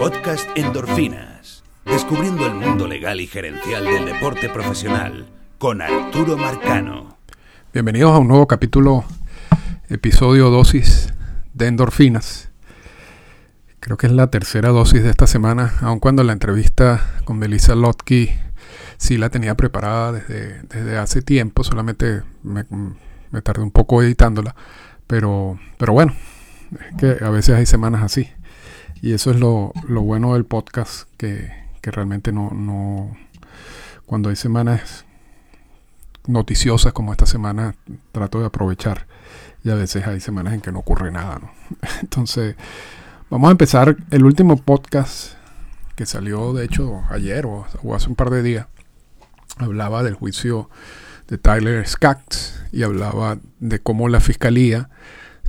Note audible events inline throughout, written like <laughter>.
Podcast Endorfinas. Descubriendo el mundo legal y gerencial del deporte profesional con Arturo Marcano. Bienvenidos a un nuevo capítulo, episodio dosis de endorfinas. Creo que es la tercera dosis de esta semana, aun cuando la entrevista con Melissa Lotke sí la tenía preparada desde, desde hace tiempo, solamente me, me tardé un poco editándola, pero, pero bueno, es que a veces hay semanas así. Y eso es lo, lo bueno del podcast, que, que realmente no, no, cuando hay semanas noticiosas como esta semana, trato de aprovechar. Y a veces hay semanas en que no ocurre nada, ¿no? <laughs> Entonces, vamos a empezar el último podcast que salió, de hecho, ayer o, hace un par de días. Hablaba del juicio de Tyler Skaggs y hablaba de cómo la fiscalía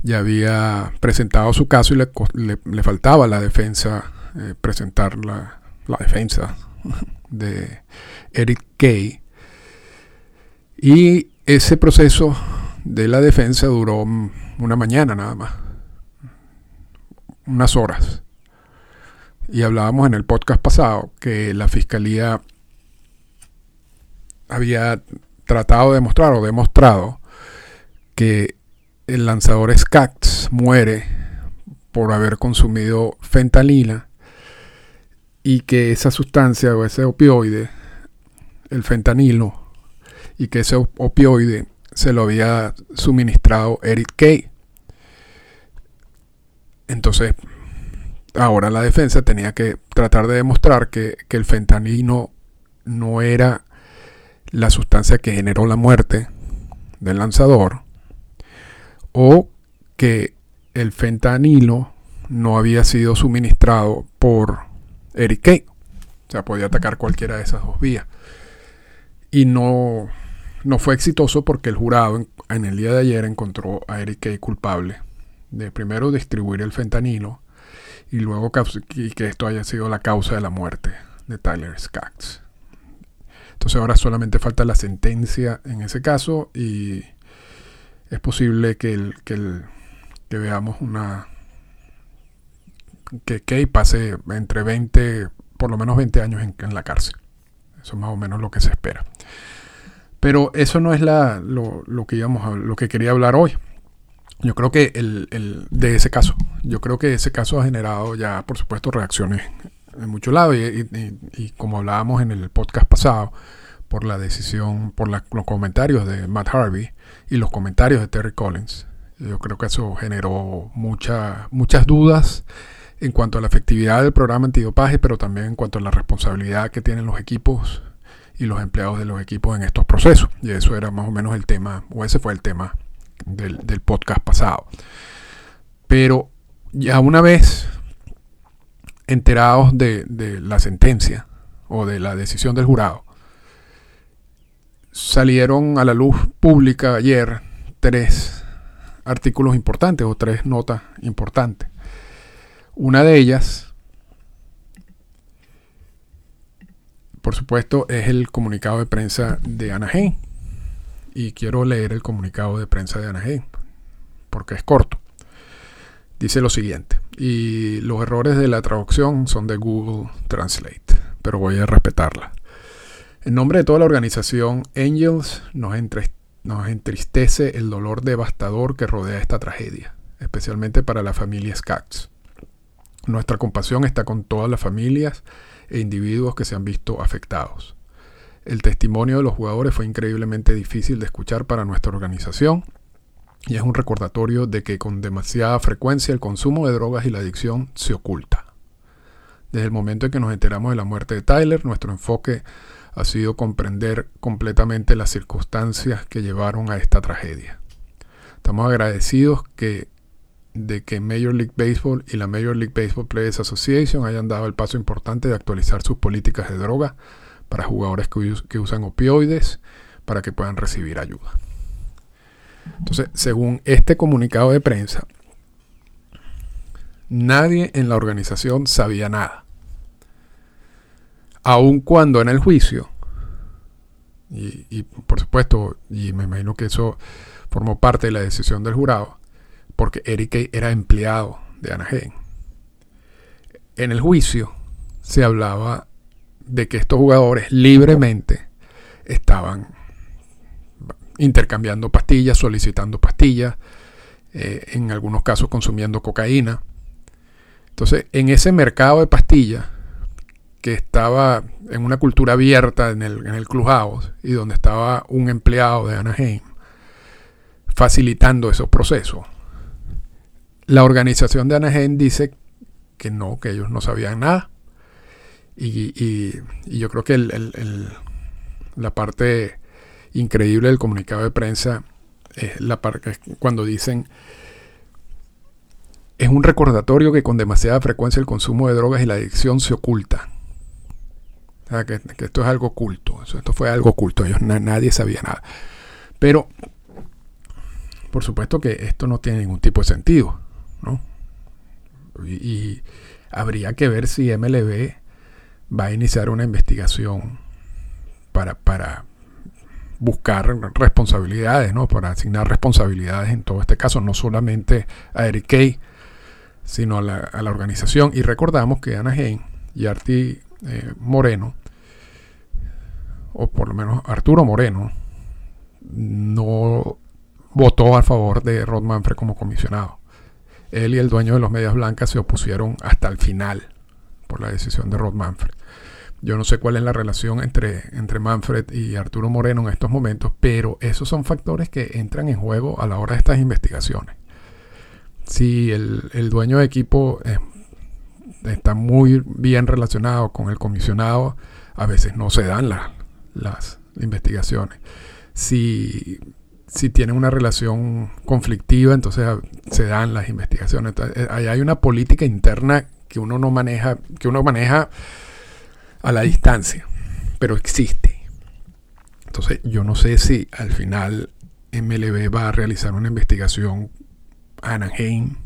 ya había presentado su caso y le, le, faltaba la defensa, eh, presentar la, la, defensa <laughs> de Eric Kay. Y ese proceso de la defensa duró una mañana nada más, unas horas. Y hablábamos en el podcast pasado que la fiscalía había tratado de demostrar o demostrado que el lanzador Skaggs muere por haber consumido fentanila y que esa sustancia o ese opioide, el fentanilo, y que ese opioide se lo había suministrado Eric Kay. Entonces, ahora la defensa tenía que tratar de demostrar que, que el fentanilo no era la sustancia que generó la muerte del lanzador, o que el fentanilo no había sido suministrado por Eric Kay. O sea, podía atacar cualquiera de esas dos vías. Y no, no fue exitoso porque el jurado en, el día de ayer encontró a Eric Kay culpable de primero distribuir el fentanilo y luego que esto haya sido la causa de la muerte de Tyler Skaggs. Entonces ahora solamente falta la sentencia en ese caso y es posible que, el, que, el, que veamos una... que Kay pase entre 20, por lo menos 20 años en, la cárcel. Eso es más o menos lo que se espera. Pero eso no es la, lo, lo, que íbamos a, lo que quería hablar hoy. Yo creo que el, el, de ese caso, yo creo que ese caso ha generado ya, por supuesto, reacciones en muchos lados. Y, y, y como hablábamos en el podcast pasado, por la decisión, por los comentarios de Matt Harvey y los comentarios de Terry Collins. Yo creo que eso generó mucha, muchas dudas en cuanto a la efectividad del programa antidopaje, pero también en cuanto a la responsabilidad que tienen los equipos y los empleados de los equipos en estos procesos. Y eso era más o menos el tema, o ese fue el tema del, podcast pasado. Pero ya una vez enterados de la sentencia o de la decisión del jurado, salieron a la luz pública ayer tres artículos importantes o tres notas importantes. Una de ellas, por supuesto, es el comunicado de prensa de Anaheim. Y quiero leer el comunicado de prensa de Anaheim, porque es corto. Dice lo siguiente, y los errores de la traducción son de Google Translate, pero voy a respetarla. En nombre de toda la organización Angels, nos, entristece el dolor devastador que rodea esta tragedia, especialmente para la familia Skaggs. Nuestra compasión está con todas las familias e individuos que se han visto afectados. El testimonio de los jugadores fue increíblemente difícil de escuchar para nuestra organización y es un recordatorio de que con demasiada frecuencia el consumo de drogas y la adicción se oculta. Desde el momento en que nos enteramos de la muerte de Tyler, nuestro enfoque ha sido comprender completamente las circunstancias que llevaron a esta tragedia. Estamos agradecidos que, de que Major League Baseball y la Major League Baseball Players Association hayan dado el paso importante de actualizar sus políticas de droga para jugadores que, que usan opioides para que puedan recibir ayuda. Entonces, según este comunicado de prensa, nadie en la organización sabía nada aun cuando en el juicio, y, por supuesto, y me imagino que eso formó parte de la decisión del jurado, porque Eric era empleado de Anaheim. en el juicio se hablaba de que estos jugadores libremente estaban intercambiando pastillas, solicitando pastillas, eh, en algunos casos consumiendo cocaína. Entonces, en ese mercado de pastillas, que estaba en una cultura abierta en el, en el y donde estaba un empleado de Anaheim facilitando esos procesos, la organización de Anaheim dice que no, que ellos no sabían nada. Y, yo creo que la parte increíble del comunicado de prensa es la parte cuando dicen es un recordatorio que con demasiada frecuencia el consumo de drogas y la adicción se oculta. Que, esto es algo oculto. Esto fue algo oculto. Ellos, nadie sabía nada. Pero, por supuesto que esto no tiene ningún tipo de sentido. ¿no? Y, habría que ver si MLB va a iniciar una investigación para, para buscar responsabilidades, ¿no? Para asignar responsabilidades en todo este caso, no solamente a Eric Kay, sino a la, organización. Y recordamos que Ana Anaheim y Arti eh, Moreno, o por lo menos Arturo Moreno, no votó a favor de Rod Manfred como comisionado. Él y el dueño de los Medias Blancas se opusieron hasta el final por la decisión de Rod Manfred. Yo no sé cuál es la relación entre, entre Manfred y Arturo Moreno en estos momentos, pero esos son factores que entran en juego a la hora de estas investigaciones. Si el, dueño de equipo está muy bien relacionado con el comisionado, a veces no se dan las investigaciones. Si si tienen una relación conflictiva, entonces ah, se dan las investigaciones. Eh, ahí hay una política interna que uno no maneja, que uno maneja a la distancia, pero existe. Entonces, yo no sé si al final MLB va a realizar una investigación a Anaheim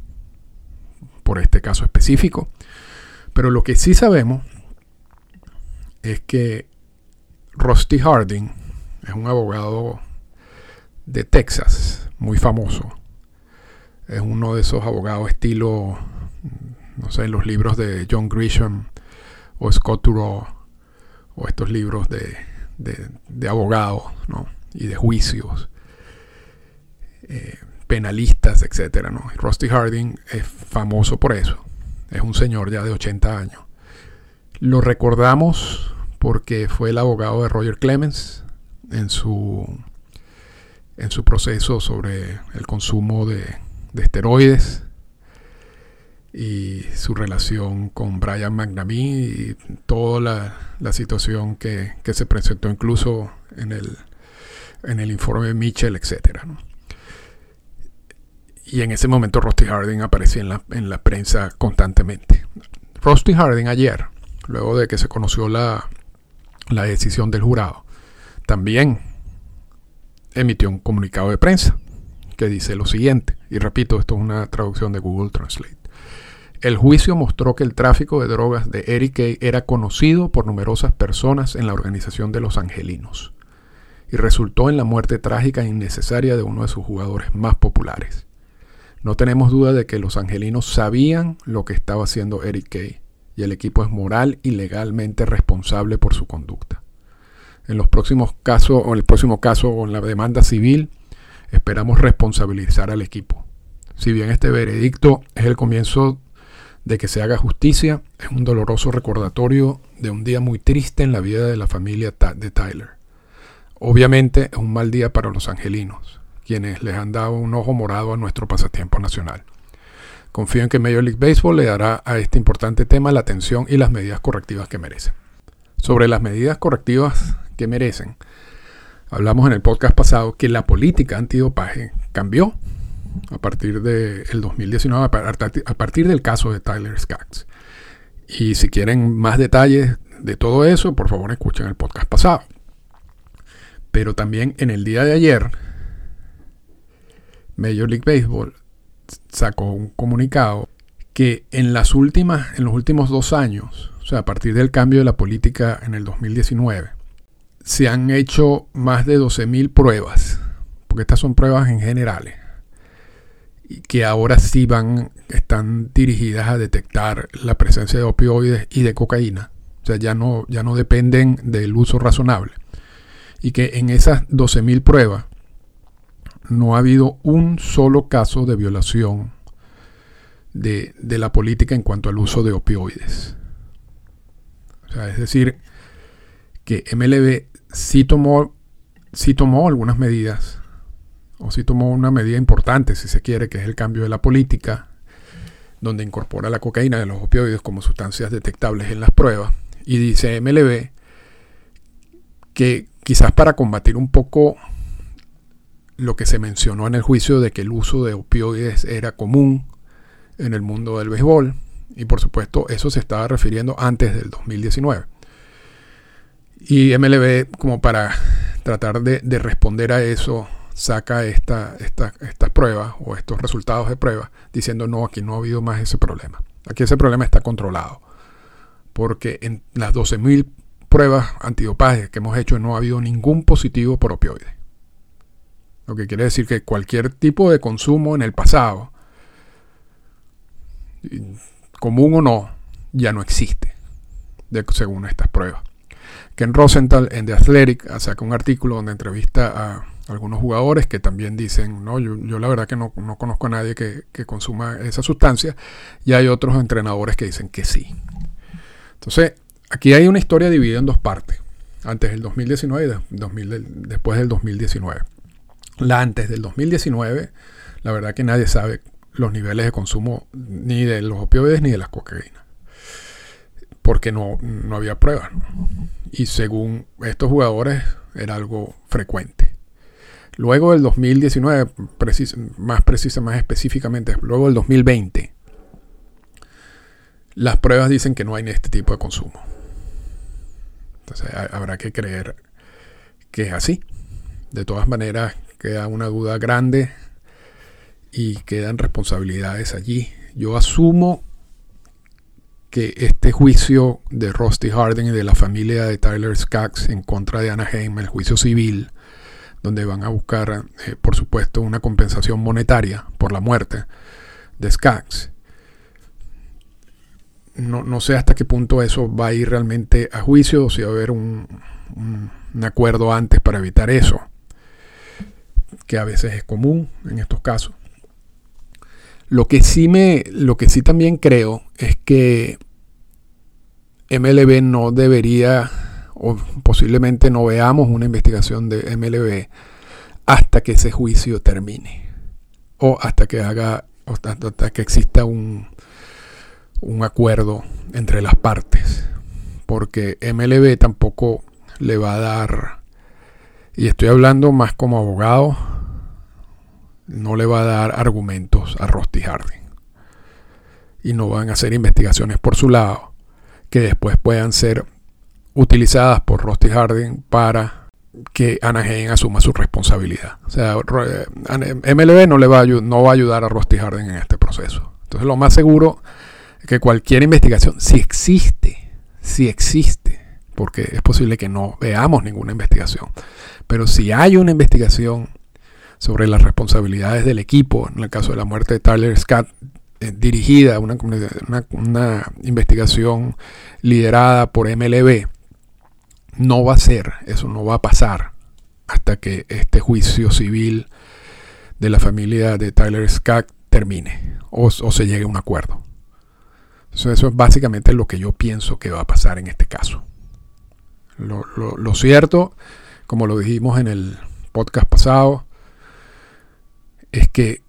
por este caso específico. Pero lo que sí sabemos es que Rusty Harding es un abogado de Texas, muy famoso. Es uno de esos abogados estilo, no sé, los libros de John Grisham o Scott Turow, o estos libros de, de, abogados ¿no? y de juicios, eh, penalistas, etc. ¿no? Rusty Harding es famoso por eso. Es un señor ya de 80 años. Lo recordamos porque fue el abogado de Roger Clemens en su en su proceso sobre el consumo de, esteroides y su relación con Brian McNamee y toda la, situación que, se presentó incluso en el, en el informe Mitchell, etc. Y en ese momento Rusty Harding aparecía en la, en la prensa constantemente. Rusty Harding ayer, luego de que se conoció la, la decisión del jurado, también emitió un comunicado de prensa que dice lo siguiente, y repito, esto es una traducción de Google Translate. El juicio mostró que el tráfico de drogas de Eric Kay era conocido por numerosas personas en la organización de los Angelinos y resultó en la muerte trágica e innecesaria de uno de sus jugadores más populares. No tenemos duda de que los Angelinos sabían lo que estaba haciendo Eric Kay y el equipo es moral y legalmente responsable por su conducta. En los próximos casos, o en el próximo caso, o en la demanda civil, esperamos responsabilizar al equipo. Si bien este veredicto es el comienzo de que se haga justicia, es un doloroso recordatorio de un día muy triste en la vida de la familia de Tyler. Obviamente es un mal día para los angelinos, quienes les han dado un ojo morado a nuestro pasatiempo nacional. Confío en que Major League Baseball le dará a este importante tema la atención y las medidas correctivas que merecen. Sobre las medidas correctivas que merecen. Hablamos en el podcast pasado que la política antidopaje cambió a partir del 2019, a partir del caso de Tyler Skaggs. Y si quieren más detalles de todo eso, por favor escuchen el podcast pasado. Pero también en el día de ayer, Major League Baseball sacó un comunicado que en las últimas, en los últimos dos años, o sea, a partir del cambio de la política en el 2019, se han hecho más de 12.000 pruebas, porque estas son pruebas en generales. que ahora sí van, están dirigidas a detectar la presencia de opioides y de cocaína. O sea, ya no, ya no dependen del uso razonable. Y que en esas 12.000 pruebas no ha habido un solo caso de violación de, de, la política en cuanto al uso de opioides. O sea, es decir, que MLB sí tomó, sí tomó algunas medidas o si tomó una medida importante, si se quiere, que es el cambio de la política, donde incorpora la cocaína y los opioides como sustancias detectables en las pruebas. Y dice MLB que quizás para combatir un poco lo que se mencionó en el juicio de que el uso de opioides era común en el mundo del béisbol, y por supuesto eso se estaba refiriendo antes del 2019. Y MLB, como para tratar de, de responder a eso, saca esta, esta, estas pruebas o estos resultados de prueba diciendo no, aquí no ha habido más ese problema. Aquí ese problema está controlado. Porque en las 12.000 pruebas antidopaje que hemos hecho no ha habido ningún positivo por opioides. Lo que quiere decir que cualquier tipo de consumo en el pasado, común o no, ya no existe, según estas pruebas. Ken Rosenthal en The Athletic saca un artículo donde entrevista a algunos jugadores que también dicen, no, yo, la verdad que no, conozco a nadie que, consuma esa sustancia, y hay otros entrenadores que dicen que sí. Entonces, aquí hay una historia dividida en dos partes, antes del 2019 y después del 2019. La antes del 2019, la verdad que nadie sabe los niveles de consumo ni de los opioides ni de las cocaínas, porque no, no había pruebas. Y según estos jugadores, era algo frecuente. Luego del 2019, más precisa, más específicamente, luego del 2020, las pruebas dicen que no hay este tipo de consumo. Entonces habrá que creer que es así. De todas maneras, queda una duda grande y quedan responsabilidades allí. Yo asumo que este juicio de Rusty Harding y de la familia de Tyler Skaggs en contra de Anaheim, el juicio civil, donde van a buscar, eh, por supuesto, una compensación monetaria por la muerte de Skaggs. No, sé hasta qué punto eso va a ir realmente a juicio o si va a haber un, acuerdo antes para evitar eso, que a veces es común en estos casos. Lo que sí me, lo que sí también creo es que MLB no debería o posiblemente no veamos una investigación de MLB hasta que ese juicio termine o hasta que haga hasta, que exista un, un acuerdo entre las partes porque MLB tampoco le va a dar y estoy hablando más como abogado no le va a dar argumentos a Rusty Harding y no van a hacer investigaciones por su lado que después puedan ser utilizadas por Rusty Harding para que Anaheim asuma su responsabilidad. O sea, MLB no, le va a, no va a ayudar a Rusty Harding en este proceso. Entonces lo más seguro es que cualquier investigación, si existe, si existe, porque es posible que no veamos ninguna investigación, pero si hay una investigación sobre las responsabilidades del equipo, en el caso de la muerte de Tyler Scott, eh, dirigida, una, una investigación liderada por MLB, no va a ser, eso no va a pasar hasta que este juicio civil de la familia de Tyler Scott termine o, se llegue a un acuerdo. eso es básicamente lo que yo pienso que va a pasar en este caso. Lo, cierto, como lo dijimos en el podcast pasado, es que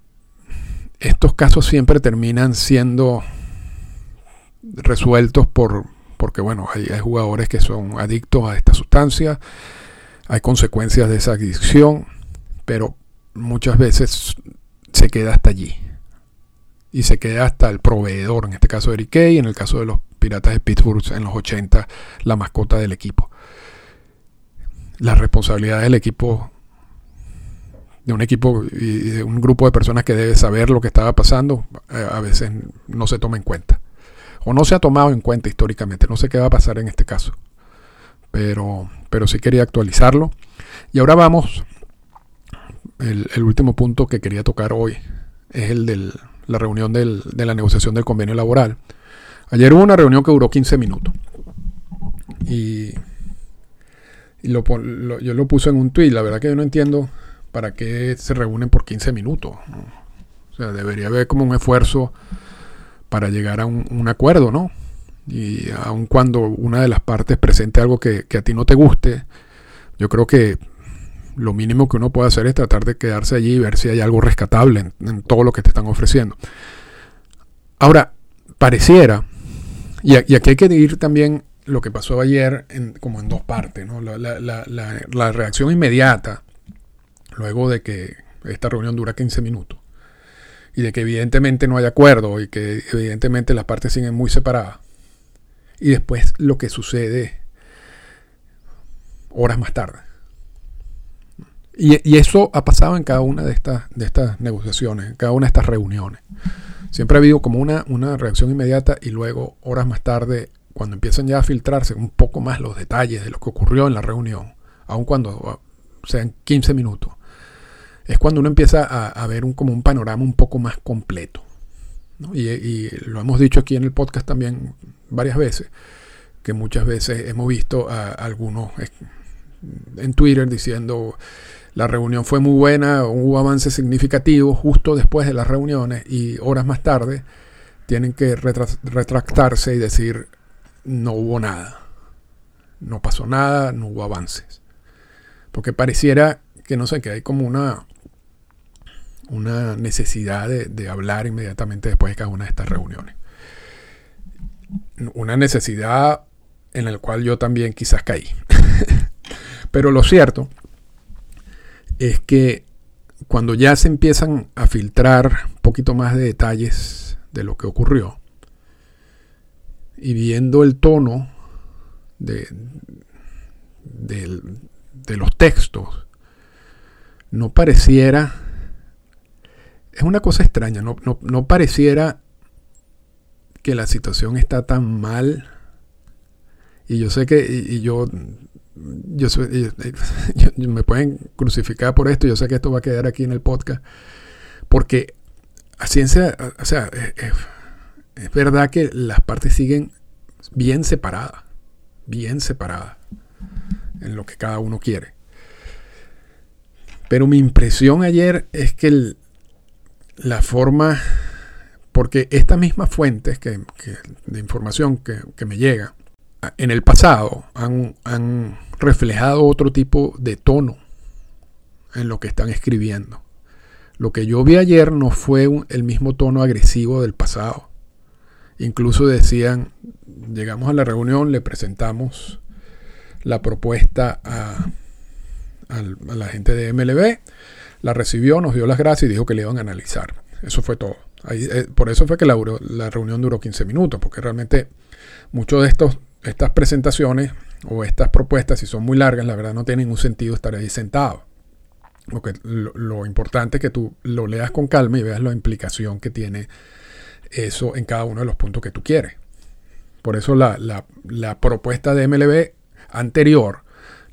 estos casos siempre terminan siendo resueltos por, porque bueno, hay, jugadores que son adictos a esta sustancia, hay consecuencias de esa adicción, pero muchas veces se queda hasta allí. Y se queda hasta el proveedor, en este caso Eric Kay, en el caso de los Piratas de Pittsburgh en los 80, la mascota del equipo. La responsabilidad del equipo, de un equipo y de un grupo de personas que debe saber lo que estaba pasando, eh, a veces no se toma en cuenta o no se ha tomado en cuenta históricamente. No sé qué va a pasar en este caso. Pero, pero sí quería actualizarlo. Y ahora vamos, el, último punto que quería tocar hoy es el de la reunión de la negociación del convenio laboral. Ayer hubo una reunión que duró 15 minutos. Y, yo lo puse en un tweet. La verdad que yo no entiendo para qué se reúnen por 15 minutos. O sea, debería haber como un esfuerzo para llegar a un, acuerdo, ¿no? Y aun cuando una de las partes presente algo que, a ti no te guste, yo creo que lo mínimo que uno puede hacer es tratar de quedarse allí y ver si hay algo rescatable en, todo lo que te están ofreciendo. Ahora, pareciera, y, aquí hay que ir también lo que pasó ayer como en dos partes, ¿no? la reacción inmediata, luego de que esta reunión dura 15 minutos, y de que evidentemente no hay acuerdo y que evidentemente las partes siguen muy separadas. Y después lo que sucede horas más tarde. Y, eso ha pasado en cada una de estas, de estas negociaciones, en cada una de estas reuniones. Siempre ha habido como una, una reacción inmediata y luego horas más tarde, cuando empiezan ya a filtrarse un poco más los detalles de lo que ocurrió en la reunión, aun cuando sean 15 minutos, es cuando uno empieza a, ver un, como un panorama un poco más completo. Y, lo hemos dicho aquí en el podcast también varias veces, que muchas veces hemos visto a, algunos en Twitter diciendo la reunión fue muy buena, hubo avances significativos justo después de las reuniones y horas más tarde tienen que retractarse y decir no hubo nada, no pasó nada, no hubo avances. Porque pareciera que no sé, que hay como una una necesidad de, hablar inmediatamente después de cada una de estas reuniones. Una necesidad en la cual yo también quizás caí. <laughs> Pero lo cierto es que cuando ya se empiezan a filtrar un poquito más de detalles de lo que ocurrió, y viendo el tono de, de los textos, no pareciera es una cosa extraña, no, pareciera que la situación está tan mal. Y yo sé que, y, <laughs> yo, yo, me pueden crucificar por esto, yo sé que esto va a quedar aquí en el podcast, porque a o sea, es, es verdad que las partes siguen bien separadas, bien separadas en lo que cada uno quiere. Pero mi impresión ayer es que el, la forma, porque estas mismas fuentes que, de información que, me llega, en el pasado han, reflejado otro tipo de tono en lo que están escribiendo. Lo que yo vi ayer no fue el mismo tono agresivo del pasado. Incluso decían, llegamos a la reunión, le presentamos la propuesta a, a la gente de MLB la recibió, nos dio las gracias y dijo que le iban a analizar. Eso fue todo. Eh, por eso fue que la, la, reunión duró 15 minutos, porque realmente muchos de estos, estas presentaciones o estas propuestas, si son muy largas, la verdad no tiene ningún sentido estar ahí sentado. Lo, que, lo, importante es que tú lo leas con calma y veas la implicación que tiene eso en cada uno de los puntos que tú quieres. Por eso la, la propuesta de MLB anterior,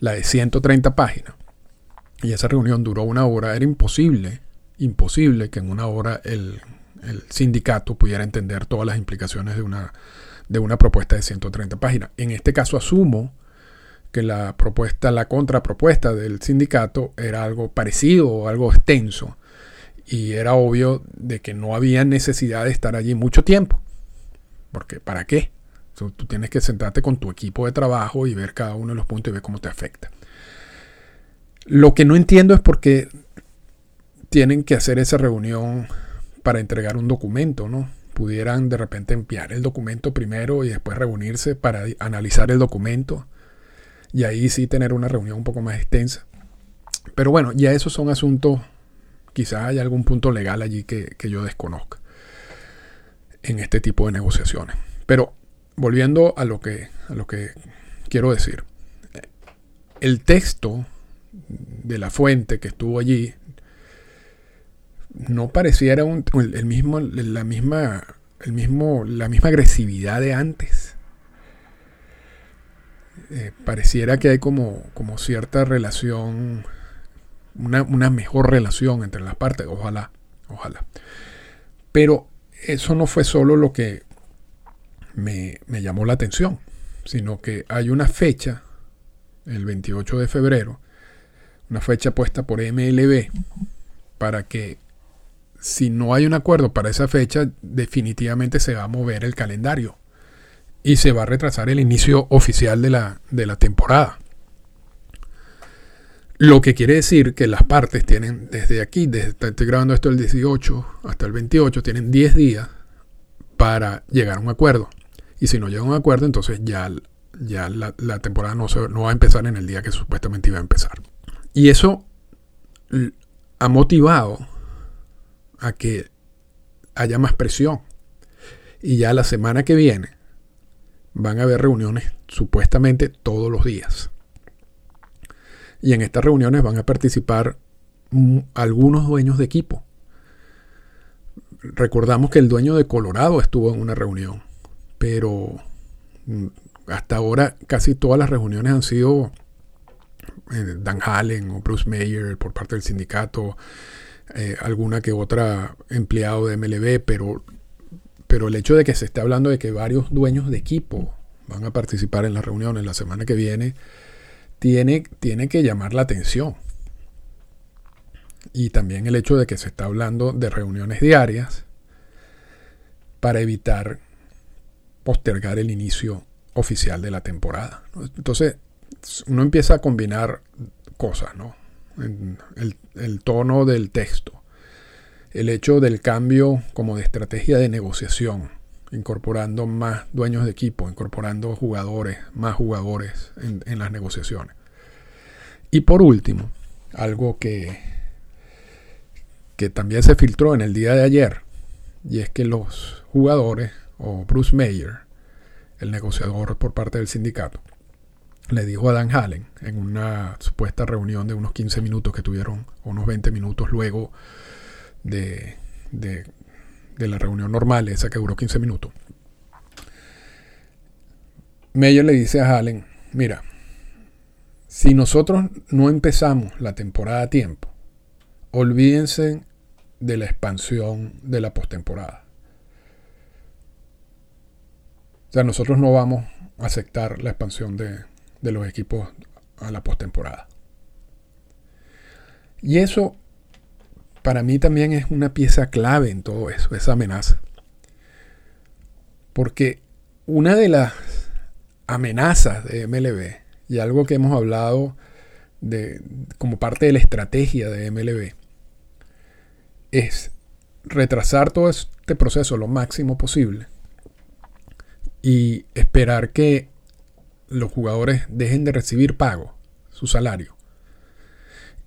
la de 130 páginas, y esa reunión duró una hora, era imposible, imposible que en una hora el, sindicato pudiera entender todas las implicaciones de una, de una propuesta de 130 páginas. En este caso asumo que la propuesta, la contrapropuesta del sindicato era algo parecido o algo extenso y era obvio de que no había necesidad de estar allí mucho tiempo. Porque ¿para qué? tú tienes que sentarte con tu equipo de trabajo y ver cada uno de los puntos y ver cómo te afecta. Lo que no entiendo es por qué tienen que hacer esa reunión para entregar un documento, ¿no? Pudieran de repente enviar el documento primero y después reunirse para analizar el documento y ahí sí tener una reunión un poco más extensa. Pero bueno, ya esos son asuntos, quizás hay algún punto legal allí que, que yo desconozca en este tipo de negociaciones. Pero volviendo a lo que, a lo que quiero decir, el texto de la fuente que estuvo allí no pareciera el mismo, la misma, el mismo, la misma agresividad de antes. Eh, pareciera que hay como, como cierta relación, una, una, mejor relación entre las partes. Ojalá, ojalá. Pero eso no fue solo lo que me, llamó la atención, sino que hay una fecha, el 28 de febrero, una fecha puesta por MLB para que si no hay un acuerdo para esa fecha, definitivamente se va a mover el calendario y se va a retrasar el inicio oficial de la, de la temporada. Lo que quiere decir que las partes tienen desde aquí, desde estoy grabando esto el 18 hasta el 28, tienen 10 días para llegar a un acuerdo. Y si no llega a un acuerdo, entonces ya, ya la, temporada no, no va a empezar en el día que supuestamente iba a empezar. Y eso ha motivado a que haya más presión. Y ya la semana que viene van a haber reuniones supuestamente todos los días. Y en estas reuniones van a participar algunos dueños de equipo. Recordamos que el dueño de Colorado estuvo en una reunión, pero mm, hasta ahora casi todas las reuniones han sido Dan Hallen o Bruce Mayer por parte del sindicato, eh, alguna que otra empleado de MLB, pero, pero el hecho de que se esté hablando de que varios dueños de equipo van a participar en las reuniones la semana que viene, tiene, que llamar la atención. Y también el hecho de que se está hablando de reuniones diarias para evitar postergar el inicio oficial de la temporada. Entonces, uno empieza a combinar cosas, ¿no? El, el, tono del texto, el hecho del cambio como de estrategia de negociación, incorporando más dueños de equipo, incorporando jugadores, más jugadores en, las negociaciones. Y por último, algo que, que también se filtró en el día de ayer, y es que los jugadores, o Bruce Mayer, el negociador por parte del sindicato, le dijo a Dan Hallen en una supuesta reunión de unos 15 minutos que tuvieron, unos 20 minutos luego de, de de la reunión normal, esa que duró 15 minutos, Meyer le dice a Allen, mira, si nosotros no empezamos la temporada a tiempo, olvídense de la expansión de la postemporada. O sea, nosotros no vamos a aceptar la expansión de, de los equipos a la postemporada. Y eso para mí también es una pieza clave en todo eso, esa amenaza. Porque una de las amenazas de MLB, y algo que hemos hablado de, como parte de la estrategia de MLB, es retrasar todo este proceso lo máximo posible y esperar que los jugadores dejen de recibir pago, su salario,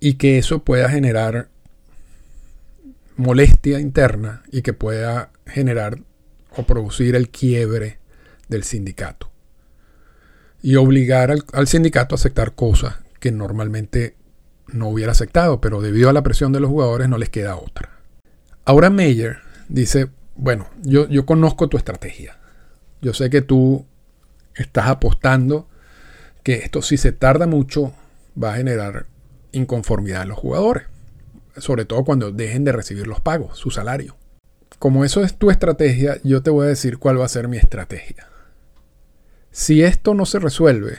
y que eso pueda generar molestia interna y que pueda generar o producir el quiebre del sindicato. Y obligar al, sindicato a aceptar cosas que normalmente no hubiera aceptado, pero debido a la presión de los jugadores no les queda otra. Ahora Mayer dice, bueno, yo, yo conozco tu estrategia. Yo sé que tú estás apostando que esto si se tarda mucho va a generar inconformidad en los jugadores sobre todo cuando dejen de recibir los pagos, su salario. Como eso es tu estrategia, yo te voy a decir cuál va a ser mi estrategia. Si esto no se resuelve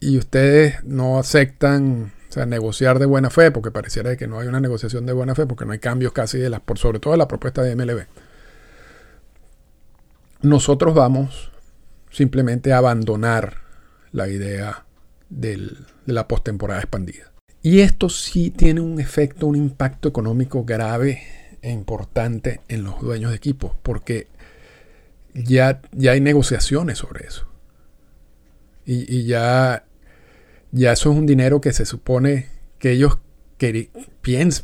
y ustedes no aceptan sea, negociar de buena fe, porque pareciera que no hay una negociación de buena fe, porque no hay cambios casi de las, sobre todo de la propuesta de MLB. Nosotros vamos simplemente a abandonar la idea de la postemporada expandida. Y esto sí tiene un efecto, un impacto económico grave e importante en los dueños de equipos, porque ya, ya hay negociaciones sobre eso. Y, ya, ya eso es un dinero que se supone que ellos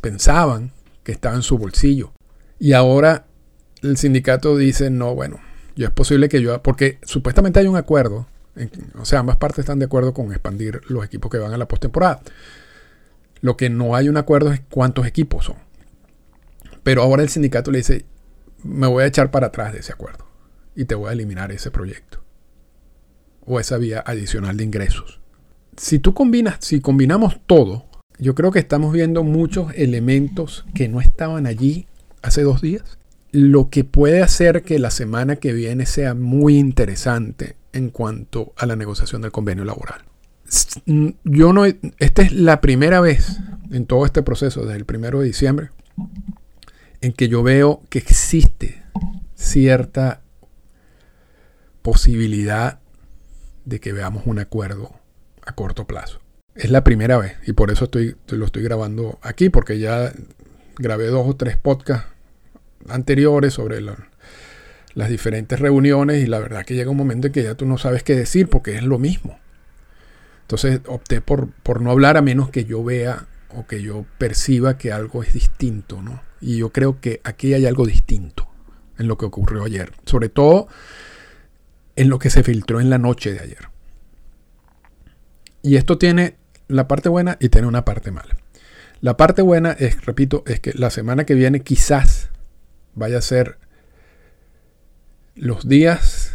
pensaban que estaba en su bolsillo. Y ahora el sindicato dice, no, bueno, yo es posible que yo, porque supuestamente hay un acuerdo, o sea, ambas partes están de acuerdo con expandir los equipos que van a la postemporada. Lo que no hay un acuerdo es cuántos equipos son. Pero ahora el sindicato le dice, me voy a echar para atrás de ese acuerdo y te voy a eliminar ese proyecto o esa vía adicional de ingresos. Si tú combinas, si combinamos todo, yo creo que estamos viendo muchos elementos que no estaban allí hace dos días, lo que puede hacer que la semana que viene sea muy interesante en cuanto a la negociación del convenio laboral. Yo no, esta es la primera vez en todo este proceso, desde el primero de diciembre, en que yo veo que existe cierta posibilidad de que veamos un acuerdo a corto plazo. Es la primera vez y por eso estoy, lo estoy grabando aquí, porque ya grabé dos o tres podcasts anteriores sobre las diferentes reuniones y la verdad que llega un momento en que ya tú no sabes qué decir porque es lo mismo. Entonces opté por, por no hablar a menos que yo vea o que yo perciba que algo es distinto, ¿no? Y yo creo que aquí hay algo distinto en lo que ocurrió ayer. Sobre todo en lo que se filtró en la noche de ayer. Y esto tiene la parte buena y tiene una parte mala. La parte buena es, repito, es que la semana que viene quizás vaya a ser los días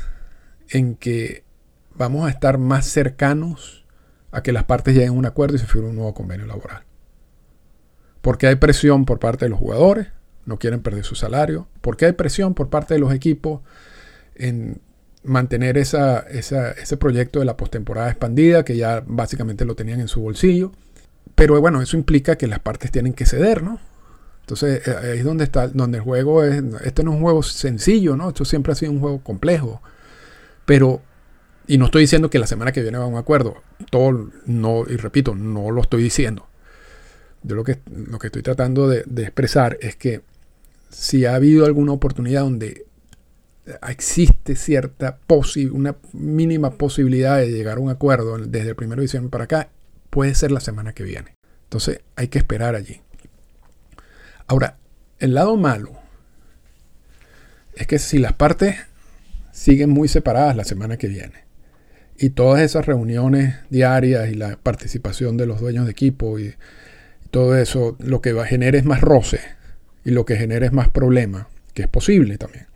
en que vamos a estar más cercanos a que las partes lleguen a un acuerdo y se firme un nuevo convenio laboral. Porque hay presión por parte de los jugadores, no quieren perder su salario, porque hay presión por parte de los equipos en mantener ese proyecto de la postemporada expandida, que ya básicamente lo tenían en su bolsillo. Pero bueno, eso implica que las partes tienen que ceder, ¿no? Entonces eh, ahí es donde está, donde el juego es, este no es un juego sencillo, ¿no? Esto siempre ha sido un juego complejo. Pero, y no estoy diciendo que la semana que viene va a un acuerdo, todo, no, y repito, no lo estoy diciendo. Yo lo que, lo que estoy tratando de, expresar es que si ha habido alguna oportunidad donde existe cierta posibilidad, una mínima posibilidad de llegar a un acuerdo desde el 1 de diciembre para acá, puede ser la semana que viene. Entonces hay que esperar allí. Ahora, el lado malo es que si las partes siguen muy separadas la semana que viene y todas esas reuniones diarias y la participación de los dueños de equipo y todo eso, lo que va a generar es más roce y lo que genera es más problema, que es posible también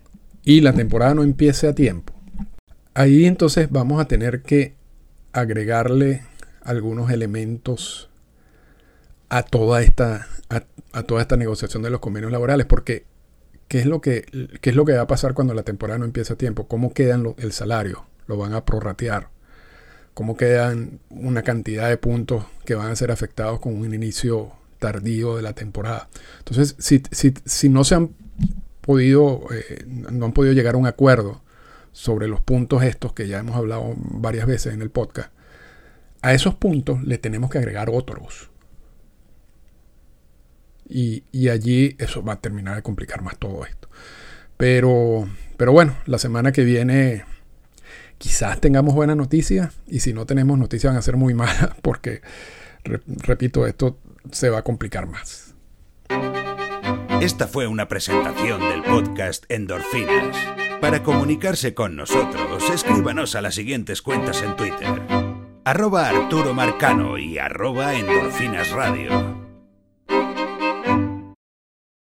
y la temporada no empiece a tiempo, ahí entonces vamos a tener que agregarle algunos elementos a toda esta, a, toda esta negociación de los convenios laborales, porque ¿qué es, lo que, ¿qué es lo que va a pasar cuando la temporada no empieza a tiempo? ¿Cómo quedan el salario? ¿Lo van a prorratear? ¿Cómo quedan una cantidad de puntos que van a ser afectados con un inicio tardío de la temporada? Entonces, si, si, si no se han podido, eh, no han podido llegar a un acuerdo sobre los puntos estos que ya hemos hablado varias veces en el podcast, a esos puntos le tenemos que agregar otros. Y, allí eso va a terminar de complicar más todo esto. Pero, pero bueno, la semana que viene quizás tengamos buenas noticias y si no tenemos noticias van a ser muy <laughs> malas porque, repito, esto se va a complicar más. Esta fue una presentación del podcast Endorfinas. Para comunicarse con nosotros, escríbanos a las siguientes cuentas en Twitter. Arroba Arturo Marcano y arroba Endorfinas Radio.